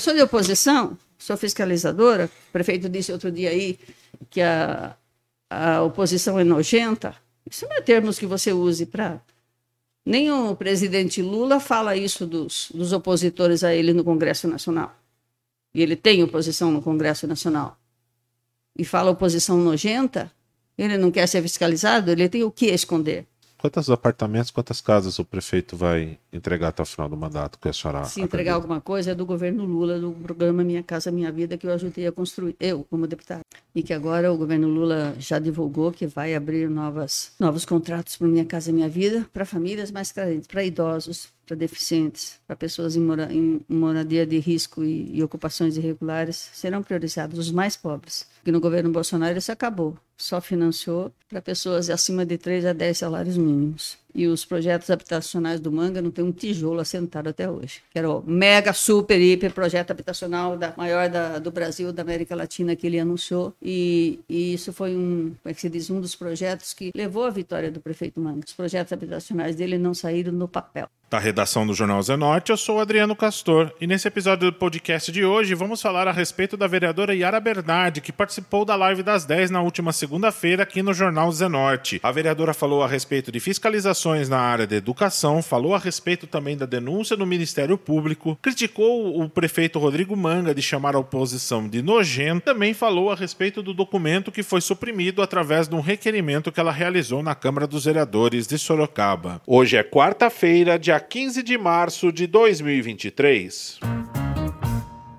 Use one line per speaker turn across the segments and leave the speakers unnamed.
eu sou de oposição, sou fiscalizadora. O prefeito disse outro dia aí que a, a oposição é nojenta. Isso não é termos que você use para. Nem o presidente Lula fala isso dos, dos opositores a ele no Congresso Nacional. E ele tem oposição no Congresso Nacional. E fala oposição nojenta, ele não quer ser fiscalizado, ele tem o que esconder.
Quantos apartamentos, quantas casas o prefeito vai entregar até o final do mandato que a senhora
Se entregar alguma coisa é do governo Lula, do programa Minha Casa Minha Vida, que eu ajudei a construir, eu como deputada. E que agora o governo Lula já divulgou que vai abrir novas, novos contratos para Minha Casa Minha Vida para famílias mais carentes, para idosos, para deficientes, para pessoas em, mora, em, moradia de risco e, e, ocupações irregulares, serão priorizados os mais pobres. Que no governo Bolsonaro isso acabou, só financiou para pessoas acima de 3 a 10 salários mínimos. E os projetos habitacionais do Manga não tem um tijolo assentado até hoje. Era o mega, super, hiper projeto habitacional da, maior da, do Brasil, da América Latina, que ele anunciou. E, e, isso foi um, como é que se diz, um dos projetos que levou à vitória do prefeito Manga. Os projetos habitacionais dele não saíram no papel.
Da redação do Jornal Zenorte, eu sou Adriano Castor e nesse episódio do podcast de hoje vamos falar a respeito da vereadora Yara Bernardi, que participou da live das 10 na última segunda-feira aqui no Jornal Zenorte. A vereadora falou a respeito de fiscalizações na área da educação, falou a respeito também da denúncia no Ministério Público, criticou o prefeito Rodrigo Manga de chamar a oposição de nojento, também falou a respeito do documento que foi suprimido através de um requerimento que ela realizou na Câmara dos Vereadores de Sorocaba. Hoje é quarta-feira, dia 15 de março de 2023.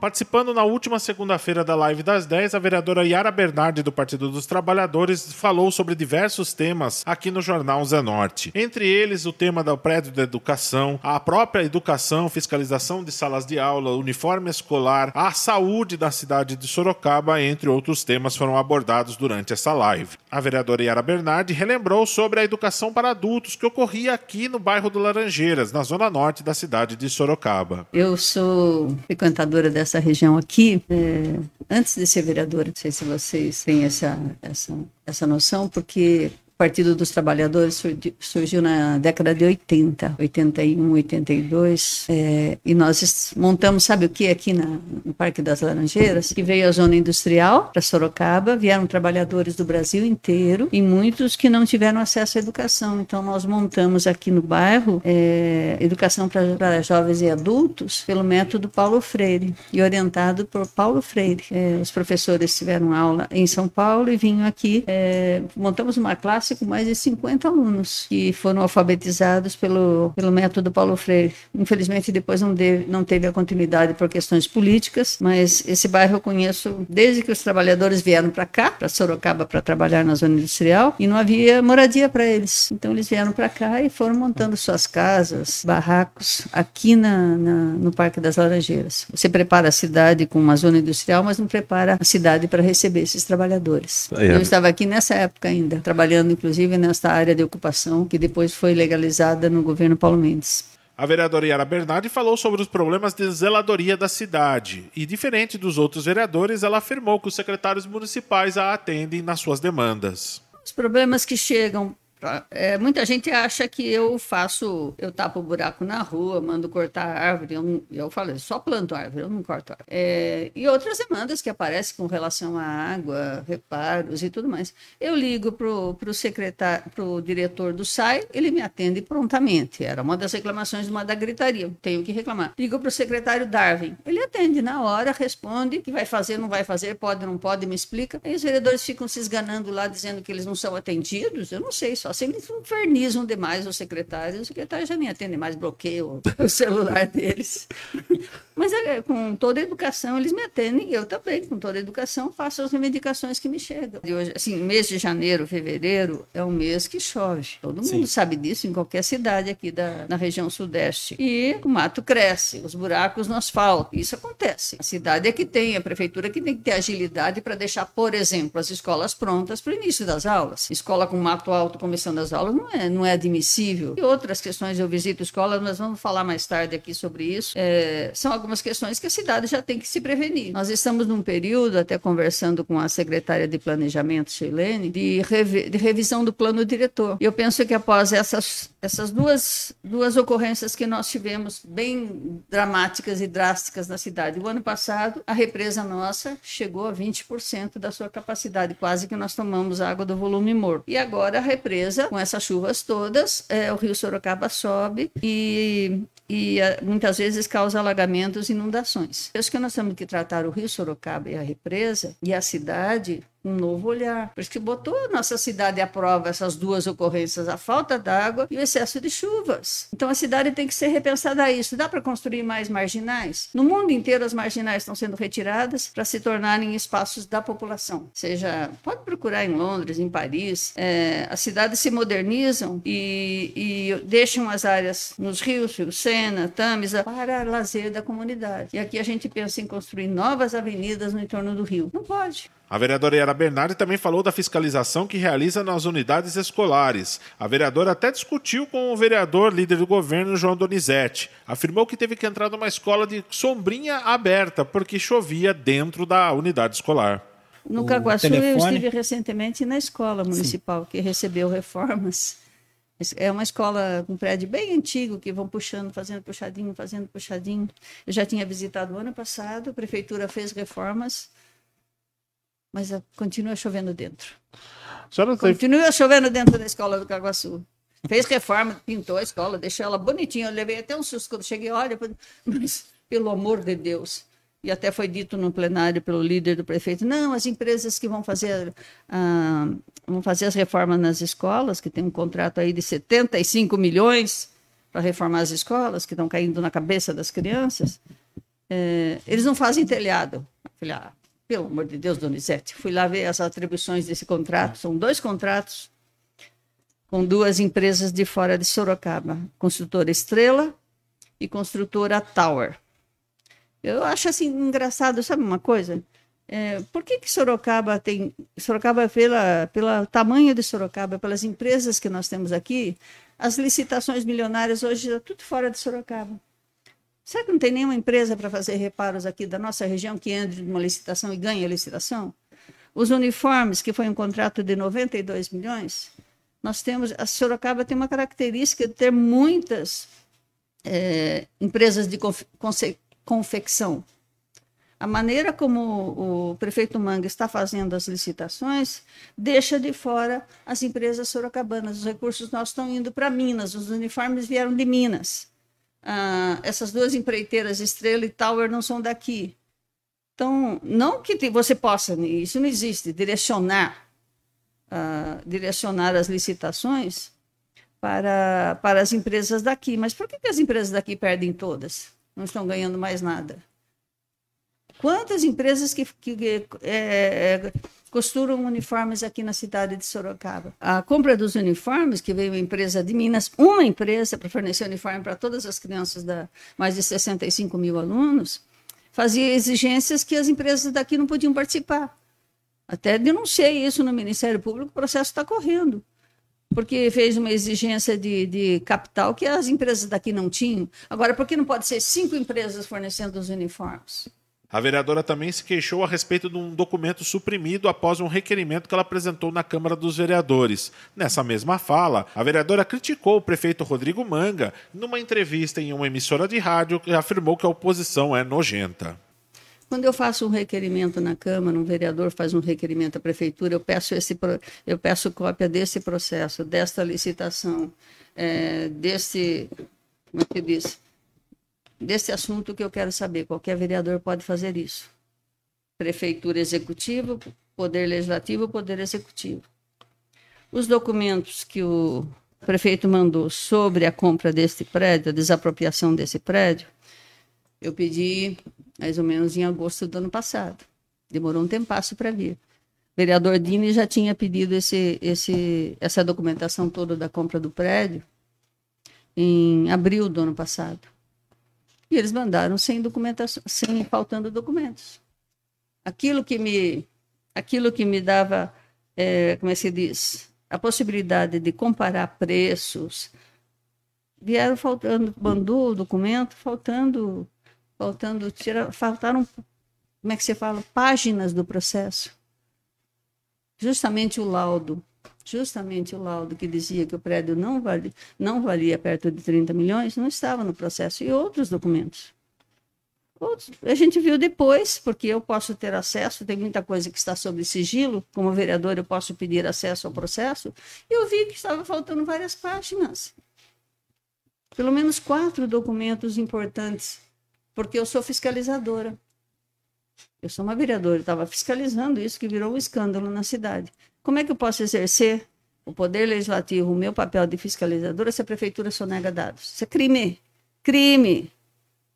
Participando na última segunda-feira da live das 10, a vereadora Yara Bernardi, do Partido dos Trabalhadores, falou sobre diversos temas aqui no Jornal Zenorte. Entre eles, o tema do prédio da educação, a própria educação, fiscalização de salas de aula, uniforme escolar, a saúde da cidade de Sorocaba, entre outros temas, foram abordados durante essa live. A vereadora Yara Bernardi relembrou sobre a educação para adultos que ocorria aqui no bairro do Laranjeiras, na zona norte da cidade de Sorocaba.
Eu sou frequentadora dessa essa região aqui, é, antes de ser vereadora, não sei se vocês têm essa, essa, essa noção, porque Partido dos Trabalhadores surgiu na década de 80, 81, 82, é, e nós montamos, sabe o que, aqui na, no Parque das Laranjeiras, que veio a zona industrial para Sorocaba, vieram trabalhadores do Brasil inteiro e muitos que não tiveram acesso à educação. Então, nós montamos aqui no bairro é, educação para jovens e adultos pelo método Paulo Freire e orientado por Paulo Freire. É, os professores tiveram aula em São Paulo e vinham aqui, é, montamos uma classe com mais de 50 alunos que foram alfabetizados pelo, pelo método Paulo Freire. Infelizmente, depois não, deve, não teve a continuidade por questões políticas, mas esse bairro eu conheço desde que os trabalhadores vieram para cá, para Sorocaba, para trabalhar na zona industrial, e não havia moradia para eles. Então, eles vieram para cá e foram montando suas casas, barracos, aqui na, na, no Parque das Laranjeiras. Você prepara a cidade com uma zona industrial, mas não prepara a cidade para receber esses trabalhadores. É. Eu estava aqui nessa época ainda, trabalhando inclusive nesta área de ocupação, que depois foi legalizada no governo Paulo Mendes.
A vereadora Yara Bernardi falou sobre os problemas de zeladoria da cidade e, diferente dos outros vereadores, ela afirmou que os secretários municipais a atendem nas suas demandas.
Os problemas que chegam é, muita gente acha que eu faço, eu tapo o buraco na rua, mando cortar árvore. Eu, eu falo, só planto árvore, eu não corto árvore. É, e outras demandas que aparecem com relação à água, reparos e tudo mais. Eu ligo para o secretário, para o diretor do SAI, ele me atende prontamente. Era uma das reclamações de uma da gritaria, tenho que reclamar. Ligo para o secretário Darwin, ele atende na hora, responde que vai fazer, não vai fazer, pode, não pode, me explica. Aí os vereadores ficam se esganando lá, dizendo que eles não são atendidos. Eu não sei, só se eles infernizam demais o secretário, o secretário já nem atende mais, bloqueia o celular deles. Mas é, com toda a educação eles me atendem, eu também, com toda a educação, faço as reivindicações que me chegam. E hoje, assim, mês de janeiro, fevereiro, é um mês que chove. Todo mundo Sim. sabe disso em qualquer cidade aqui da, na região sudeste. E o mato cresce, os buracos no asfalto. Isso acontece. A cidade é que tem, a prefeitura que tem que ter agilidade para deixar, por exemplo, as escolas prontas para o início das aulas. Escola com mato alto começando as aulas não é, não é admissível. E outras questões, eu visito escolas, mas vamos falar mais tarde aqui sobre isso. É, são algumas algumas questões que a cidade já tem que se prevenir. Nós estamos num período, até conversando com a secretária de Planejamento, Sheilene, de, revi de revisão do plano diretor. E eu penso que após essas, essas duas, duas ocorrências que nós tivemos, bem dramáticas e drásticas na cidade, o ano passado, a represa nossa chegou a 20% da sua capacidade, quase que nós tomamos água do volume morto. E agora a represa, com essas chuvas todas, é, o rio Sorocaba sobe e e eh, muitas vezes causa e inundações. Eu acho que nós temos que tratar o Rio Sorocaba e a represa e a cidade um novo olhar. Por isso que botou a nossa cidade à prova essas duas ocorrências, a falta d'água e o excesso de chuvas. Então a cidade tem que ser repensada a isso. Dá para construir mais marginais? No mundo inteiro as marginais estão sendo retiradas para se tornarem espaços da população. Seja, pode procurar em Londres, em Paris, é, as cidades se modernizam e, e deixam as áreas nos rios, Rio Sena, Tamisa, para lazer da comunidade. E aqui a gente pensa em construir novas avenidas no entorno do rio. Não pode.
A vereadora Yara Bernardi também falou da fiscalização que realiza nas unidades escolares. A vereadora até discutiu com o vereador líder do governo, João Donizete. Afirmou que teve que entrar numa escola de sombrinha aberta porque chovia dentro da unidade escolar.
No Caguaçu, telefone... eu estive recentemente na escola municipal, Sim. que recebeu reformas. É uma escola, um prédio bem antigo, que vão puxando, fazendo puxadinho, fazendo puxadinho. Eu já tinha visitado o ano passado, a prefeitura fez reformas mas continua chovendo dentro. Continua chovendo dentro da escola do Caguaçu. Fez reforma, pintou a escola, deixou ela bonitinha. Eu levei até um susto quando cheguei, olha, mas pelo amor de Deus. E até foi dito no plenário pelo líder do prefeito, não, as empresas que vão fazer, ah, vão fazer as reformas nas escolas, que tem um contrato aí de 75 milhões para reformar as escolas, que estão caindo na cabeça das crianças, é, eles não fazem telhado. Eu falei, ah, pelo amor de Deus, Donizete, fui lá ver as atribuições desse contrato. São dois contratos com duas empresas de fora de Sorocaba, construtora Estrela e construtora Tower. Eu acho assim engraçado, sabe uma coisa? É, por que, que Sorocaba tem. Sorocaba, pela, pelo tamanho de Sorocaba, pelas empresas que nós temos aqui, as licitações milionárias hoje estão tudo fora de Sorocaba. Será que não tem nenhuma empresa para fazer reparos aqui da nossa região que entre numa licitação e ganhe a licitação? Os uniformes, que foi um contrato de 92 milhões, nós temos, a Sorocaba tem uma característica de ter muitas é, empresas de confe confecção. A maneira como o prefeito Manga está fazendo as licitações deixa de fora as empresas sorocabanas. Os recursos nossos estão indo para Minas, os uniformes vieram de Minas ah, essas duas empreiteiras, Estrela e Tower, não são daqui. Então, não que você possa, isso não existe, direcionar, ah, direcionar as licitações para, para as empresas daqui. Mas por que, que as empresas daqui perdem todas? Não estão ganhando mais nada. Quantas empresas que, que é, é costuram uniformes aqui na cidade de Sorocaba. A compra dos uniformes, que veio uma empresa de Minas, uma empresa para fornecer uniforme para todas as crianças da mais de 65 mil alunos, fazia exigências que as empresas daqui não podiam participar. Até denunciei isso no Ministério Público, o processo está correndo porque fez uma exigência de, de, capital que as empresas daqui não tinham. Agora, por que não pode ser cinco empresas fornecendo os uniformes?
A vereadora também se queixou a respeito de um documento suprimido após um requerimento que ela apresentou na Câmara dos Vereadores. Nessa mesma fala, a vereadora criticou o prefeito Rodrigo Manga numa entrevista em uma emissora de rádio que afirmou que a oposição é nojenta.
Quando eu faço um requerimento na Câmara, um vereador faz um requerimento à Prefeitura, eu peço, esse, eu peço cópia desse processo, desta licitação, é, desse. Como é que diz? Desse assunto que eu quero saber. Qualquer vereador pode fazer isso. Prefeitura executiva, poder legislativo, poder executivo. Os documentos que o prefeito mandou sobre a compra deste prédio, a desapropriação desse prédio, eu pedi mais ou menos em agosto do ano passado. Demorou um tempasso para vir. O vereador Dini já tinha pedido esse, esse, essa documentação toda da compra do prédio em abril do ano passado. E eles mandaram sem documentação, sem faltando documentos. Aquilo que me, aquilo que me dava, é, como é que se diz, a possibilidade de comparar preços, vieram faltando, mandou o documento faltando faltando, tira, faltaram, como é que você fala, páginas do processo. Justamente o laudo, justamente o laudo que dizia que o prédio não valia, não valia perto de 30 milhões, não estava no processo, e outros documentos. A gente viu depois, porque eu posso ter acesso, tem muita coisa que está sob sigilo, como vereador eu posso pedir acesso ao processo, e eu vi que estava faltando várias páginas. Pelo menos quatro documentos importantes, porque eu sou fiscalizadora. Eu sou uma vereadora, estava fiscalizando isso que virou um escândalo na cidade. Como é que eu posso exercer o poder legislativo, o meu papel de fiscalizadora, se a prefeitura sonega dados? Isso é crime. Crime.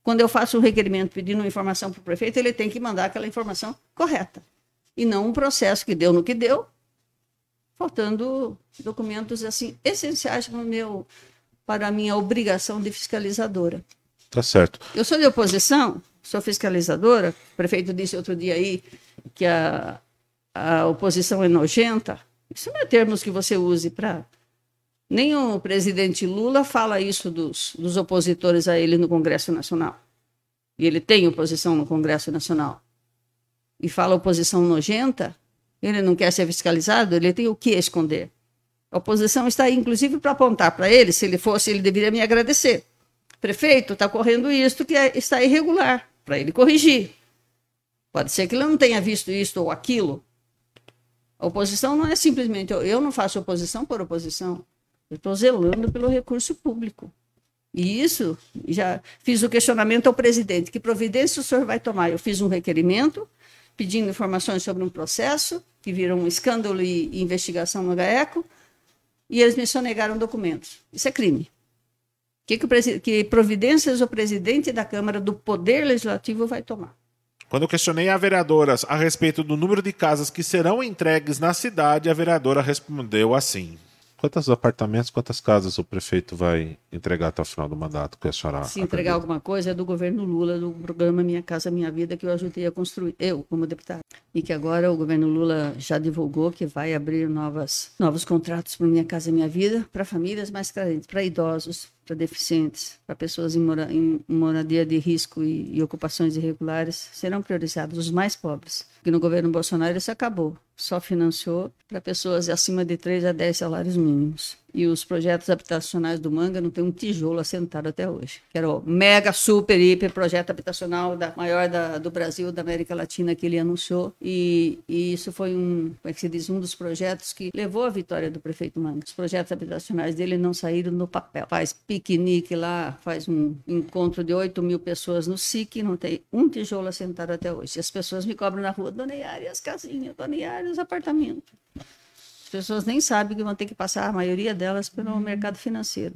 Quando eu faço um requerimento pedindo uma informação para o prefeito, ele tem que mandar aquela informação correta. E não um processo que deu no que deu, faltando documentos assim essenciais para, meu, para a minha obrigação de fiscalizadora.
Tá certo.
Eu sou de oposição, sou fiscalizadora. O prefeito disse outro dia aí que a, a oposição é nojenta. Isso não é termos que você use para nem o presidente Lula fala isso dos, dos opositores a ele no Congresso Nacional. E ele tem oposição no Congresso Nacional. E fala oposição nojenta, ele não quer ser fiscalizado, ele tem o que esconder. A oposição está aí, inclusive, para apontar para ele, se ele fosse, ele deveria me agradecer. Prefeito, está correndo isto que é, está irregular, para ele corrigir. Pode ser que ele não tenha visto isto ou aquilo. Oposição não é simplesmente, eu não faço oposição por oposição. Eu estou zelando pelo recurso público. E isso, já fiz o questionamento ao presidente: que providência o senhor vai tomar? Eu fiz um requerimento pedindo informações sobre um processo que virou um escândalo e, investigação no GAECO, e eles me sonegaram documentos. Isso é crime. Que, que, que providências o presidente da Câmara do Poder Legislativo vai tomar?
Quando questionei a vereadora a respeito do número de casas que serão entregues na cidade, a vereadora respondeu assim:
Quantos apartamentos, quantas casas o prefeito vai entregar até o final do mandato que a senhora
Se entregar acredita? alguma coisa é do governo Lula, do programa Minha Casa Minha Vida, que eu ajudei a construir, eu como deputada. E que agora o governo Lula já divulgou que vai abrir novas, novos contratos para Minha Casa Minha Vida, para famílias mais carentes, para idosos, para deficientes, para pessoas em, mora, em, moradia de risco e, e ocupações irregulares, serão priorizados os mais pobres. Que no governo Bolsonaro isso acabou, só financiou para pessoas acima de 3 a 10 salários mínimos. E os projetos habitacionais do Manga não tem um tijolo assentado até hoje. Que era o mega, super, hiper projeto habitacional da, maior da, do Brasil, da América Latina, que ele anunciou. E, e, isso foi um, como é que se diz, um dos projetos que levou à vitória do prefeito Manga. Os projetos habitacionais dele não saíram no papel. Faz piquenique lá, faz um encontro de 8 mil pessoas no SIC, não tem um tijolo assentado até hoje. E as pessoas me cobram na rua, Dona Yara, as casinhas, Dona Yara, os apartamentos pessoas nem sabem que vão ter que passar, a maioria delas, pelo uhum. mercado financeiro.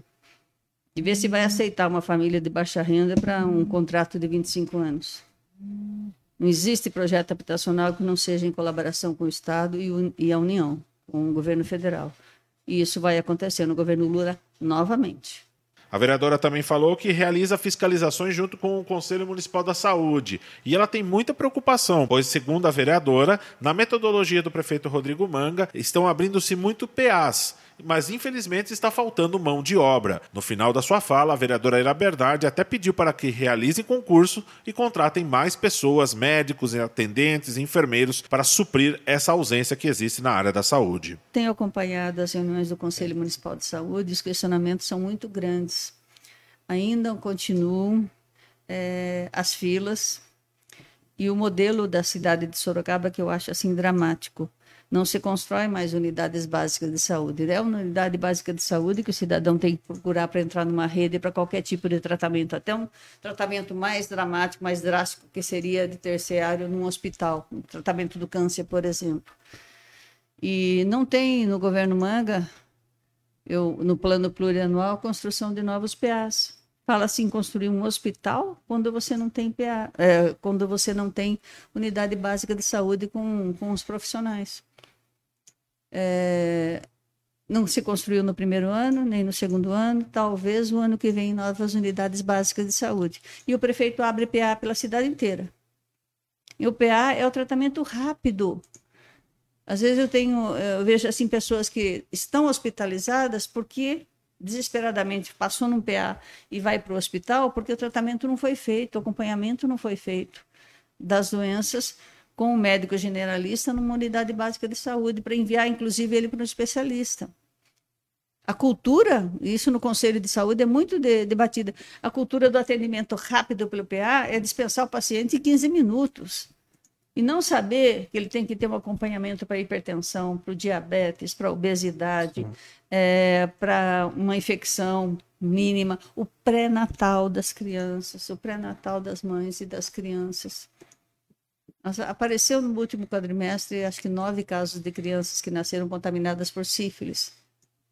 E ver se vai aceitar uma família de baixa renda para um contrato de 25 anos. Não existe projeto habitacional que não seja em colaboração com o Estado e, a União, com o governo federal. E isso vai acontecer no governo Lula novamente.
A vereadora também falou que realiza fiscalizações junto com o Conselho Municipal da Saúde. E ela tem muita preocupação, pois, segundo a vereadora, na metodologia do prefeito Rodrigo Manga, estão abrindo-se muito PAs mas infelizmente está faltando mão de obra. No final da sua fala, a vereadora Ira Bernardi até pediu para que realizem concurso e contratem mais pessoas, médicos, atendentes, enfermeiros, para suprir essa ausência que existe na área da saúde.
Tenho acompanhado as reuniões do Conselho Municipal de Saúde, os questionamentos são muito grandes. Ainda continuam é, as filas e o modelo da cidade de Sorocaba que eu acho assim dramático não se constrói mais unidades básicas de saúde. É uma unidade básica de saúde que o cidadão tem que procurar para entrar numa rede para qualquer tipo de tratamento, até um tratamento mais dramático, mais drástico, que seria de terciário num hospital, um tratamento do câncer, por exemplo. E não tem no governo Manga, eu, no plano plurianual, construção de novos PAs. Fala assim, construir um hospital quando você não tem PA, é, quando você não tem unidade básica de saúde com, com os profissionais é, não se construiu no primeiro ano, nem no segundo ano, talvez o ano que vem novas unidades básicas de saúde. E o prefeito abre PA pela cidade inteira. E o PA é o tratamento rápido. Às vezes eu tenho, eu vejo assim pessoas que estão hospitalizadas porque desesperadamente passou num PA e vai para o hospital porque o tratamento não foi feito, o acompanhamento não foi feito das doenças com o médico generalista numa unidade básica de saúde para enviar, inclusive, ele para um especialista. A cultura, isso no Conselho de Saúde é muito de, debatida, a cultura do atendimento rápido pelo PA é dispensar o paciente em 15 minutos. E não saber que ele tem que ter um acompanhamento para hipertensão, para o diabetes, para a obesidade, é, para uma infecção mínima, o pré-natal das crianças, o pré-natal das mães e das crianças. Apareceu no último quadrimestre, acho que nove casos de crianças que nasceram contaminadas por sífilis.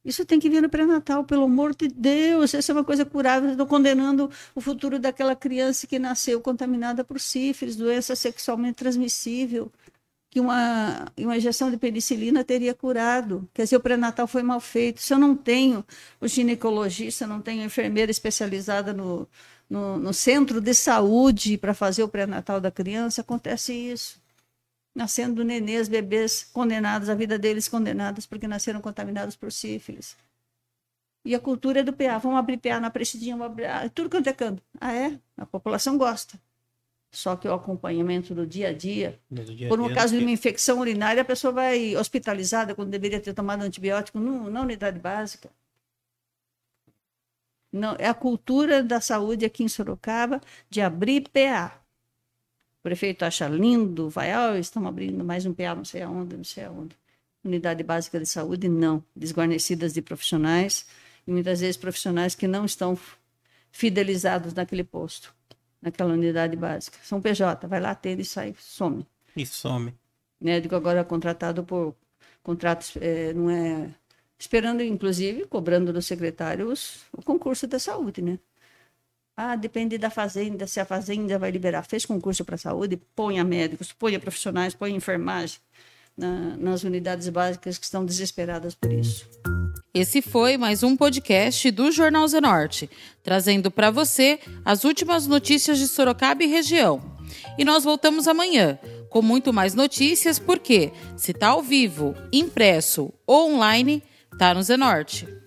Isso tem que vir no pré-natal, pelo amor de Deus. Essa é uma coisa curável. Estou condenando o futuro daquela criança que nasceu contaminada por sífilis, doença sexualmente transmissível, que uma, uma injeção de penicilina teria curado. Quer dizer, o pré-natal foi mal feito. Se eu não tenho o ginecologista, não tenho enfermeira especializada no, no, no centro de saúde para fazer o pré-natal da criança, acontece isso nascendo nenês, bebês condenados, a vida deles condenadas porque nasceram contaminados por sífilis. E a cultura é do PA. Vamos abrir PA na prestidinha, vamos abrir, ah, tudo quanto é canto. Ah, é? A população gosta. Só que o acompanhamento do dia a dia, dia por um caso de uma infecção urinária, a pessoa vai hospitalizada quando deveria ter tomado antibiótico na unidade básica. Não, é a cultura da saúde aqui em Sorocaba de abrir PA. O prefeito acha lindo, vai, ah, oh, estamos abrindo mais um PA, não sei aonde, não sei aonde. Unidade básica de saúde, não. Desguarnecidas de profissionais, e muitas vezes profissionais que não estão fidelizados naquele posto, naquela unidade básica. São PJ, vai lá, atende e sai, some.
E some.
Médico agora contratado por contratos, é, não é. Esperando, inclusive, cobrando dos secretários o concurso da saúde, né? Ah, depende da fazenda, se a fazenda vai liberar. Fez concurso para saúde, ponha médicos, ponha profissionais, ponha enfermagem na, nas unidades básicas que estão desesperadas por isso.
Esse foi mais um podcast do Jornal Zenorte, trazendo para você as últimas notícias de Sorocaba e região. E nós voltamos amanhã com muito mais notícias, porque se está ao vivo, impresso ou online, está no Zenorte.